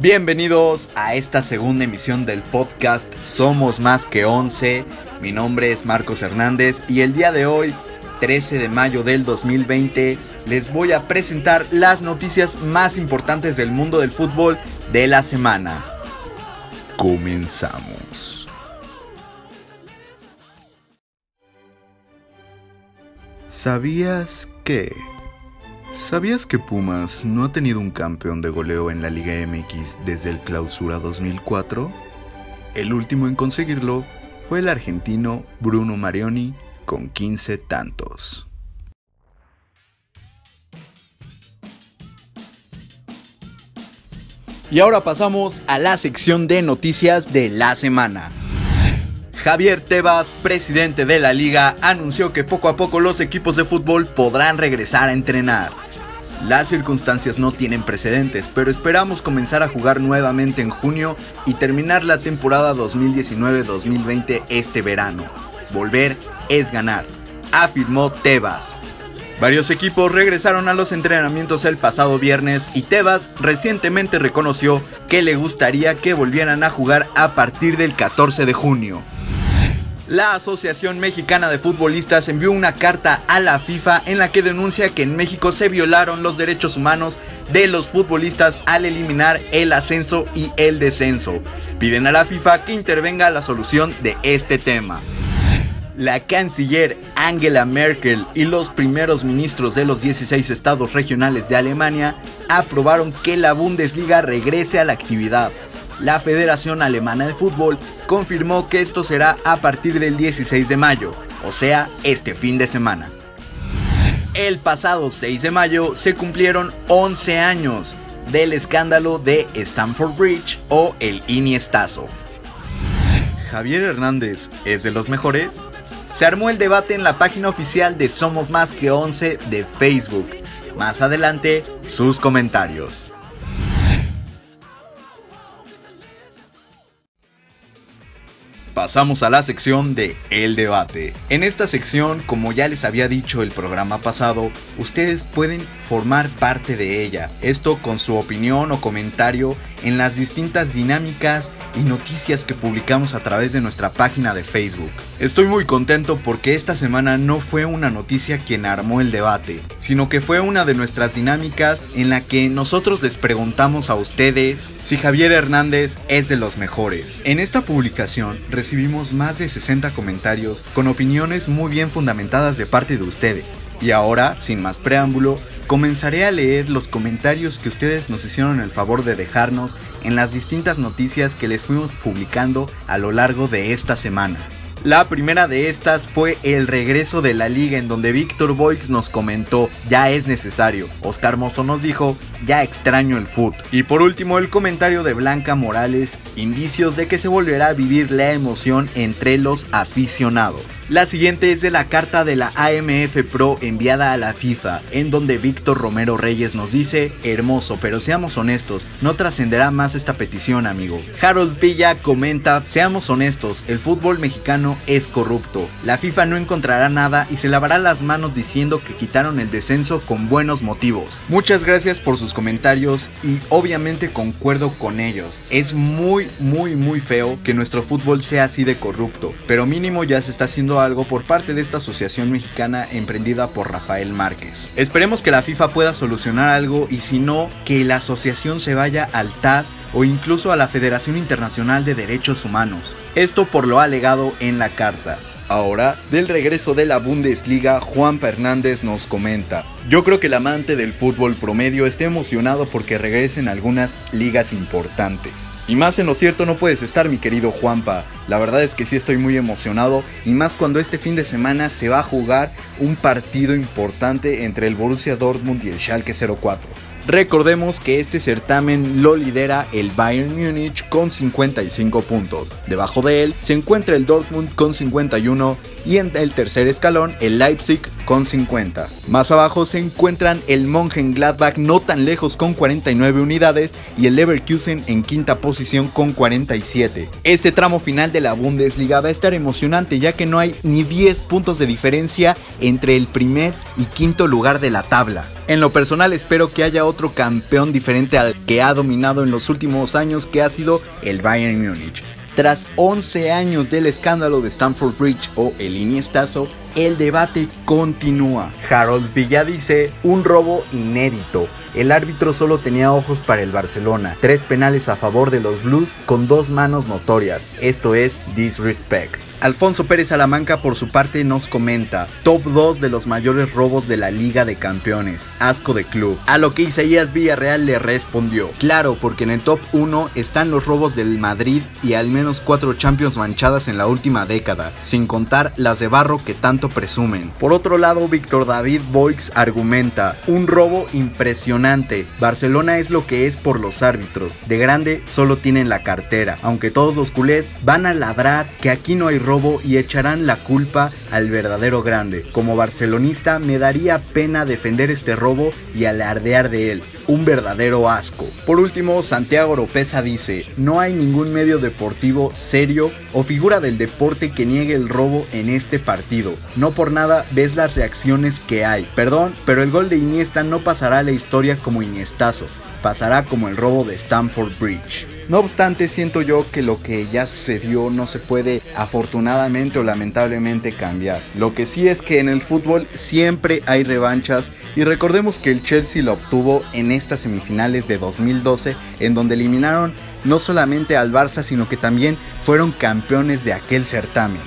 Bienvenidos a esta segunda emisión del podcast Somos Más que 11. Mi nombre es Marcos Hernández y el día de hoy, 13 de mayo del 2020, les voy a presentar las noticias más importantes del mundo del fútbol de la semana. Comenzamos. ¿Sabías que... ¿Sabías que Pumas no ha tenido un campeón de goleo en la Liga MX desde el Clausura 2004? El último en conseguirlo fue el argentino Bruno Marioni con 15 tantos. Y ahora pasamos a la sección de noticias de la semana. Javier Tebas, presidente de la liga, anunció que poco a poco los equipos de fútbol podrán regresar a entrenar. Las circunstancias no tienen precedentes, pero esperamos comenzar a jugar nuevamente en junio y terminar la temporada 2019-2020 este verano. Volver es ganar, afirmó Tebas. Varios equipos regresaron a los entrenamientos el pasado viernes y Tebas recientemente reconoció que le gustaría que volvieran a jugar a partir del 14 de junio la Asociación Mexicana de Futbolistas envió una carta a la FIFA en la que denuncia que en México se violaron los derechos humanos de los futbolistas al eliminar el ascenso y el descenso. Piden a la FIFA que intervenga la solución de este tema. La canciller Angela Merkel y los primeros ministros de los 16 estados regionales de Alemania aprobaron que la Bundesliga regrese a la actividad la Federación Alemana de Fútbol confirmó que esto será a partir del 16 de mayo, o sea, este fin de semana. El pasado 6 de mayo se cumplieron 11 años del escándalo de Stamford Bridge o el Iniestazo. Javier Hernández es de los mejores. Se armó el debate en la página oficial de Somos Más que 11 de Facebook. Más adelante, sus comentarios. Pasamos a la sección de El Debate. En esta sección, como ya les había dicho el programa pasado, ustedes pueden formar parte de ella. Esto con su opinión o comentario en las distintas dinámicas y noticias que publicamos a través de nuestra página de Facebook. Estoy muy contento porque esta semana no fue una noticia quien armó el debate, sino que fue una de nuestras dinámicas en la que nosotros les preguntamos a ustedes si Javier Hernández es de los mejores. En esta publicación recibimos más de 60 comentarios con opiniones muy bien fundamentadas de parte de ustedes. Y ahora, sin más preámbulo, comenzaré a leer los comentarios que ustedes nos hicieron el favor de dejarnos en las distintas noticias que les fuimos publicando a lo largo de esta semana. La primera de estas fue el regreso de la liga en donde Víctor Boix nos comentó, ya es necesario. Oscar Mozo nos dijo, ya extraño el foot. Y por último el comentario de Blanca Morales, indicios de que se volverá a vivir la emoción entre los aficionados. La siguiente es de la carta de la AMF Pro enviada a la FIFA, en donde Víctor Romero Reyes nos dice, hermoso, pero seamos honestos, no trascenderá más esta petición, amigo. Harold Villa comenta, seamos honestos, el fútbol mexicano es corrupto. La FIFA no encontrará nada y se lavará las manos diciendo que quitaron el descenso con buenos motivos. Muchas gracias por sus comentarios y obviamente concuerdo con ellos. Es muy muy muy feo que nuestro fútbol sea así de corrupto, pero mínimo ya se está haciendo algo por parte de esta asociación mexicana emprendida por Rafael Márquez. Esperemos que la FIFA pueda solucionar algo y si no, que la asociación se vaya al TAS o incluso a la Federación Internacional de Derechos Humanos. Esto por lo alegado en la carta. Ahora, del regreso de la Bundesliga, Juan Fernández nos comenta. Yo creo que el amante del fútbol promedio esté emocionado porque regresen algunas ligas importantes. Y más en lo cierto no puedes estar mi querido Juanpa. La verdad es que sí estoy muy emocionado y más cuando este fin de semana se va a jugar un partido importante entre el Borussia Dortmund y el Schalke 04. Recordemos que este certamen lo lidera el Bayern Múnich con 55 puntos. Debajo de él se encuentra el Dortmund con 51 y en el tercer escalón el Leipzig con 50. Más abajo se encuentran el Mönchengladbach no tan lejos con 49 unidades y el Leverkusen en quinta posición con 47. Este tramo final de la Bundesliga va a estar emocionante ya que no hay ni 10 puntos de diferencia entre el primer y quinto lugar de la tabla. En lo personal espero que haya otro campeón diferente al que ha dominado en los últimos años que ha sido el Bayern Múnich. Tras 11 años del escándalo de Stamford Bridge o el Iniestazo, el debate continúa. Harold Villa dice, un robo inédito. El árbitro solo tenía ojos para el Barcelona, tres penales a favor de los Blues con dos manos notorias, esto es disrespect. Alfonso Pérez Salamanca por su parte nos comenta, top 2 de los mayores robos de la Liga de Campeones, asco de club. A lo que Isaías Villarreal le respondió, claro, porque en el top 1 están los robos del Madrid y al menos 4 Champions manchadas en la última década, sin contar las de barro que tanto presumen. Por otro lado, Víctor David Boix argumenta, un robo impresionante, Barcelona es lo que es por los árbitros, de grande solo tienen la cartera, aunque todos los culés van a ladrar que aquí no hay robo y echarán la culpa al verdadero grande. Como barcelonista me daría pena defender este robo y alardear de él. Un verdadero asco. Por último, Santiago Oropesa dice, no hay ningún medio deportivo serio o figura del deporte que niegue el robo en este partido. No por nada ves las reacciones que hay. Perdón, pero el gol de Iniesta no pasará a la historia como Iniestazo. Pasará como el robo de Stamford Bridge. No obstante, siento yo que lo que ya sucedió no se puede afortunadamente o lamentablemente cambiar. Lo que sí es que en el fútbol siempre hay revanchas y recordemos que el Chelsea lo obtuvo en estas semifinales de 2012 en donde eliminaron no solamente al Barça sino que también fueron campeones de aquel certamen.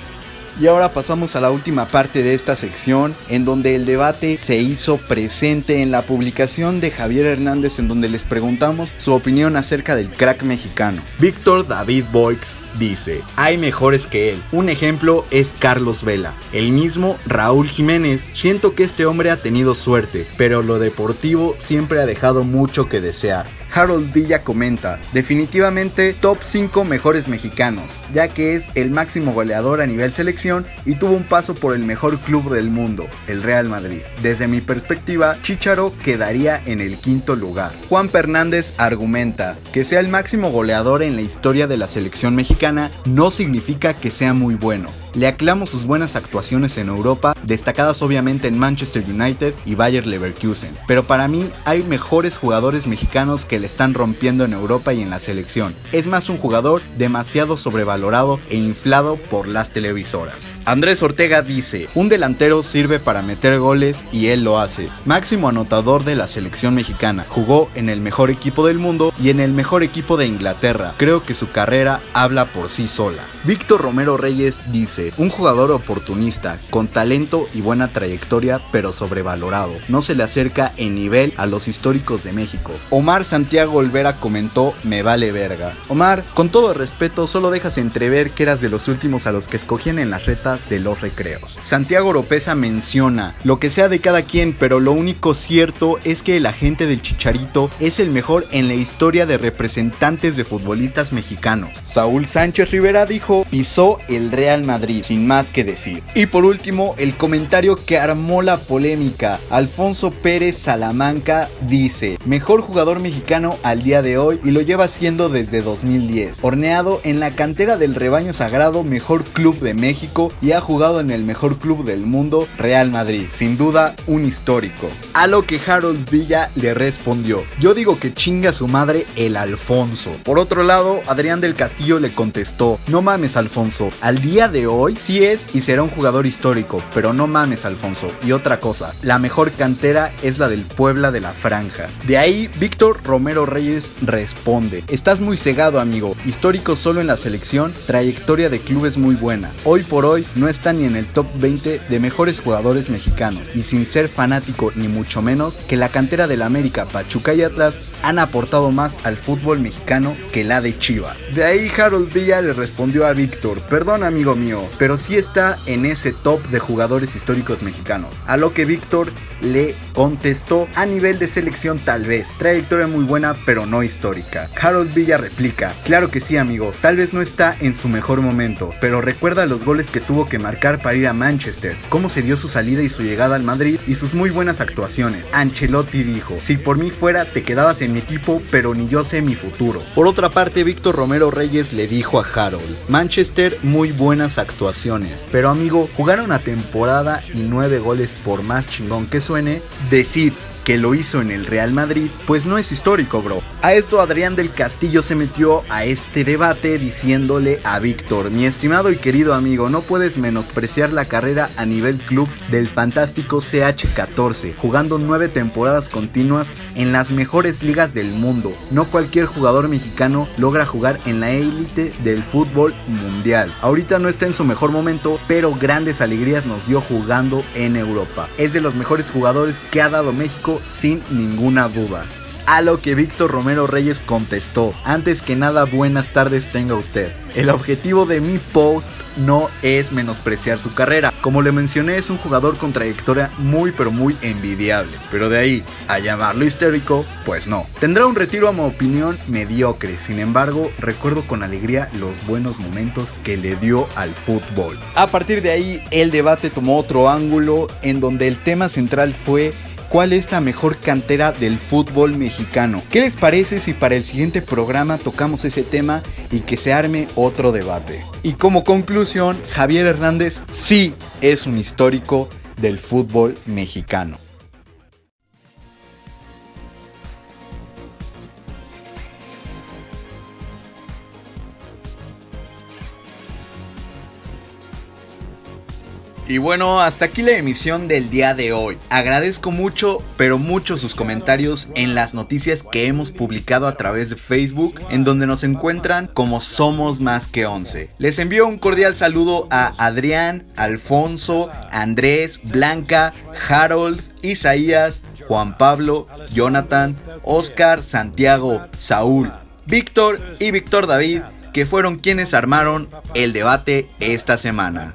Y ahora pasamos a la última parte de esta sección, en donde el debate se hizo presente en la publicación de Javier Hernández, en donde les preguntamos su opinión acerca del crack mexicano. Víctor David Boix dice, hay mejores que él. Un ejemplo es Carlos Vela. El mismo Raúl Jiménez. Siento que este hombre ha tenido suerte, pero lo deportivo siempre ha dejado mucho que desear. Harold Villa comenta, definitivamente top 5 mejores mexicanos, ya que es el máximo goleador a nivel selección y tuvo un paso por el mejor club del mundo, el Real Madrid. Desde mi perspectiva, Chicharo quedaría en el quinto lugar. Juan Fernández argumenta que sea el máximo goleador en la historia de la selección mexicana no significa que sea muy bueno. Le aclamo sus buenas actuaciones en Europa, destacadas obviamente en Manchester United y Bayer Leverkusen, pero para mí hay mejores jugadores mexicanos que le están rompiendo en Europa y en la selección. Es más un jugador demasiado sobrevalorado e inflado por las televisoras. Andrés Ortega dice, un delantero sirve para meter goles y él lo hace. Máximo anotador de la selección mexicana, jugó en el mejor equipo del mundo y en el mejor equipo de Inglaterra. Creo que su carrera habla por sí sola. Víctor Romero Reyes dice, un jugador oportunista, con talento y buena trayectoria, pero sobrevalorado. No se le acerca en nivel a los históricos de México. Omar Santiago Olvera comentó, me vale verga. Omar, con todo respeto, solo dejas entrever que eras de los últimos a los que escogían en las retas de los recreos. Santiago Oropesa menciona, lo que sea de cada quien, pero lo único cierto es que el agente del Chicharito es el mejor en la historia de representantes de futbolistas mexicanos. Saúl Sánchez Rivera dijo, pisó el Real Madrid sin más que decir. Y por último, el comentario que armó la polémica. Alfonso Pérez Salamanca dice, mejor jugador mexicano al día de hoy y lo lleva siendo desde 2010. Horneado en la cantera del rebaño sagrado, mejor club de México y ha jugado en el mejor club del mundo, Real Madrid. Sin duda, un histórico. A lo que Harold Villa le respondió, yo digo que chinga su madre el Alfonso. Por otro lado, Adrián del Castillo le contestó, no mames Alfonso, al día de hoy hoy sí es y será un jugador histórico, pero no mames Alfonso. Y otra cosa, la mejor cantera es la del Puebla de la Franja. De ahí, Víctor Romero Reyes responde, estás muy cegado amigo, histórico solo en la selección, trayectoria de clubes muy buena. Hoy por hoy no está ni en el top 20 de mejores jugadores mexicanos y sin ser fanático ni mucho menos que la cantera del América, Pachuca y Atlas han aportado más al fútbol mexicano que la de Chiva. De ahí Harold Villa le respondió a Víctor, perdón amigo mío, pero sí está en ese top de jugadores históricos mexicanos. A lo que Víctor le contestó a nivel de selección tal vez, trayectoria muy buena pero no histórica. Harold Villa replica, claro que sí amigo, tal vez no está en su mejor momento, pero recuerda los goles que tuvo que marcar para ir a Manchester, cómo se dio su salida y su llegada al Madrid y sus muy buenas actuaciones. Ancelotti dijo, si por mí fuera te quedabas en mi equipo, pero ni yo sé mi futuro. Por otra parte, Víctor Romero Reyes le dijo a Harold, Manchester muy buenas actuaciones, pero amigo, jugar una temporada y nueve goles por más chingón que suene, decir que lo hizo en el Real Madrid, pues no es histórico, bro. A esto Adrián del Castillo se metió a este debate diciéndole a Víctor, mi estimado y querido amigo, no puedes menospreciar la carrera a nivel club del fantástico CH14, jugando nueve temporadas continuas en las mejores ligas del mundo. No cualquier jugador mexicano logra jugar en la élite del fútbol mundial. Ahorita no está en su mejor momento, pero grandes alegrías nos dio jugando en Europa. Es de los mejores jugadores que ha dado Sin ninguna duda. A lo que Víctor Romero Reyes contestó, antes que nada buenas tardes tenga usted. El objetivo de mi post no es menospreciar su carrera. Como le mencioné es un jugador con trayectoria muy pero muy envidiable. Pero de ahí a llamarlo histérico, pues no. Tendrá un retiro a mi opinión mediocre. Sin embargo, recuerdo con alegría los buenos momentos que le dio al fútbol. A partir de ahí el debate tomó otro ángulo en donde el tema central fue cuál es la mejor cantera del fútbol mexicano. ¿Qué les parece si para el siguiente programa tocamos ese tema y que se arme otro debate? Y como conclusión, Javier Hernández sí es un histórico del fútbol mexicano. Y bueno, hasta aquí la emisión del día de hoy. Agradezco mucho, pero mucho sus comentarios en las noticias que hemos publicado a través de Facebook, en donde nos encuentran como Somos Más que 11. Les envío un cordial saludo a Adrián, Alfonso, Andrés, Blanca, Harold, Isaías, Juan Pablo, Jonathan, Oscar, Santiago, Saúl, Víctor y Víctor David, que fueron quienes armaron el debate esta semana.